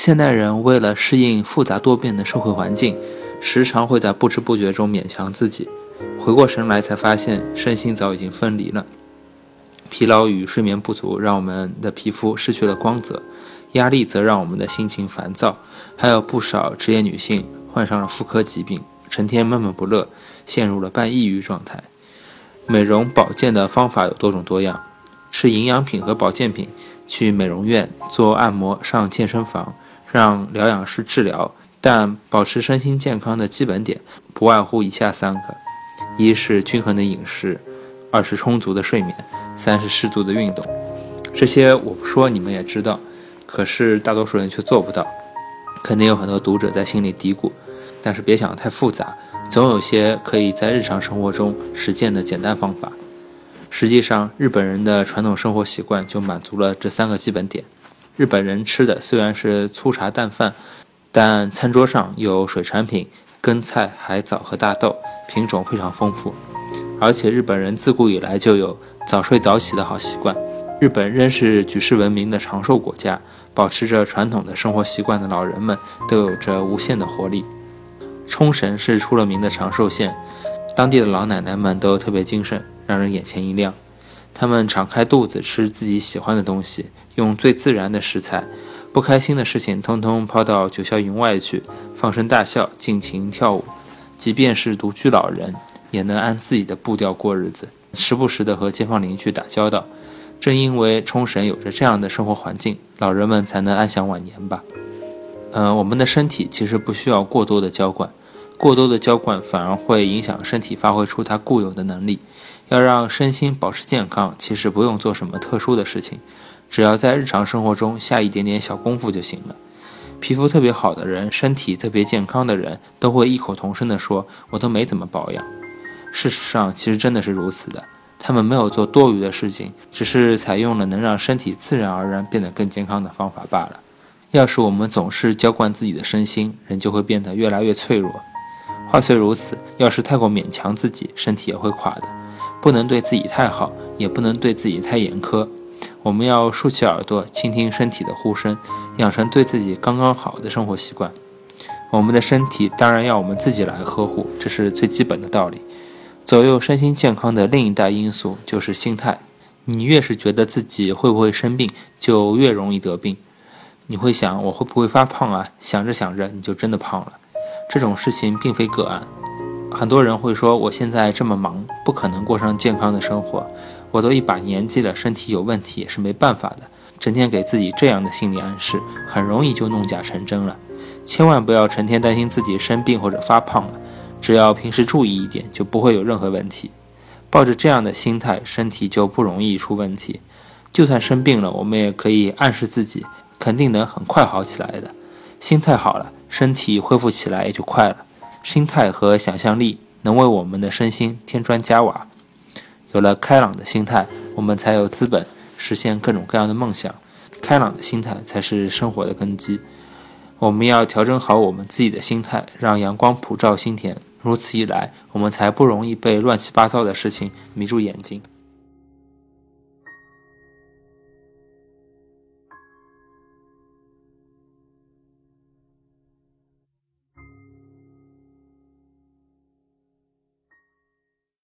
现代人为了适应复杂多变的社会环境，时常会在不知不觉中勉强自己，回过神来才发现身心早已经分离了。疲劳与睡眠不足让我们的皮肤失去了光泽，压力则让我们的心情烦躁，还有不少职业女性患上了妇科疾病，成天闷闷不乐，陷入了半抑郁状态。美容保健的方法有多种多样，吃营养品和保健品，去美容院做按摩，上健身房，让疗养师治疗。但保持身心健康的基本点不外乎以下三个：一是均衡的饮食，二是充足的睡眠，三是适度的运动。这些我不说，你们也知道，可是大多数人却做不到。肯定有很多读者在心里嘀咕，但是别想得太复杂。总有些可以在日常生活中实践的简单方法。实际上，日本人的传统生活习惯就满足了这三个基本点。日本人吃的虽然是粗茶淡饭，但餐桌上有水产品、根菜、海藻和大豆，品种非常丰富。而且，日本人自古以来就有早睡早起的好习惯。日本仍是举世闻名的长寿国家，保持着传统的生活习惯的老人们都有着无限的活力。冲绳是出了名的长寿县，当地的老奶奶们都特别精神，让人眼前一亮。他们敞开肚子吃自己喜欢的东西，用最自然的食材，不开心的事情通通抛到九霄云外去，放声大笑，尽情跳舞。即便是独居老人，也能按自己的步调过日子，时不时的和街坊邻居打交道。正因为冲绳有着这样的生活环境，老人们才能安享晚年吧。嗯，我们的身体其实不需要过多的浇灌。过多的浇灌反而会影响身体发挥出它固有的能力。要让身心保持健康，其实不用做什么特殊的事情，只要在日常生活中下一点点小功夫就行了。皮肤特别好的人，身体特别健康的人，都会异口同声地说：“我都没怎么保养。”事实上，其实真的是如此的。他们没有做多余的事情，只是采用了能让身体自然而然变得更健康的方法罢了。要是我们总是浇灌自己的身心，人就会变得越来越脆弱。话虽如此，要是太过勉强自己，身体也会垮的。不能对自己太好，也不能对自己太严苛。我们要竖起耳朵，倾听身体的呼声，养成对自己刚刚好的生活习惯。我们的身体当然要我们自己来呵护，这是最基本的道理。左右身心健康的另一大因素就是心态。你越是觉得自己会不会生病，就越容易得病。你会想我会不会发胖啊？想着想着，你就真的胖了。这种事情并非个案，很多人会说：“我现在这么忙，不可能过上健康的生活。我都一把年纪了，身体有问题也是没办法的。”整天给自己这样的心理暗示，很容易就弄假成真了。千万不要成天担心自己生病或者发胖了，只要平时注意一点，就不会有任何问题。抱着这样的心态，身体就不容易出问题。就算生病了，我们也可以暗示自己，肯定能很快好起来的。心态好了。身体恢复起来也就快了，心态和想象力能为我们的身心添砖加瓦。有了开朗的心态，我们才有资本实现各种各样的梦想。开朗的心态才是生活的根基。我们要调整好我们自己的心态，让阳光普照心田。如此一来，我们才不容易被乱七八糟的事情迷住眼睛。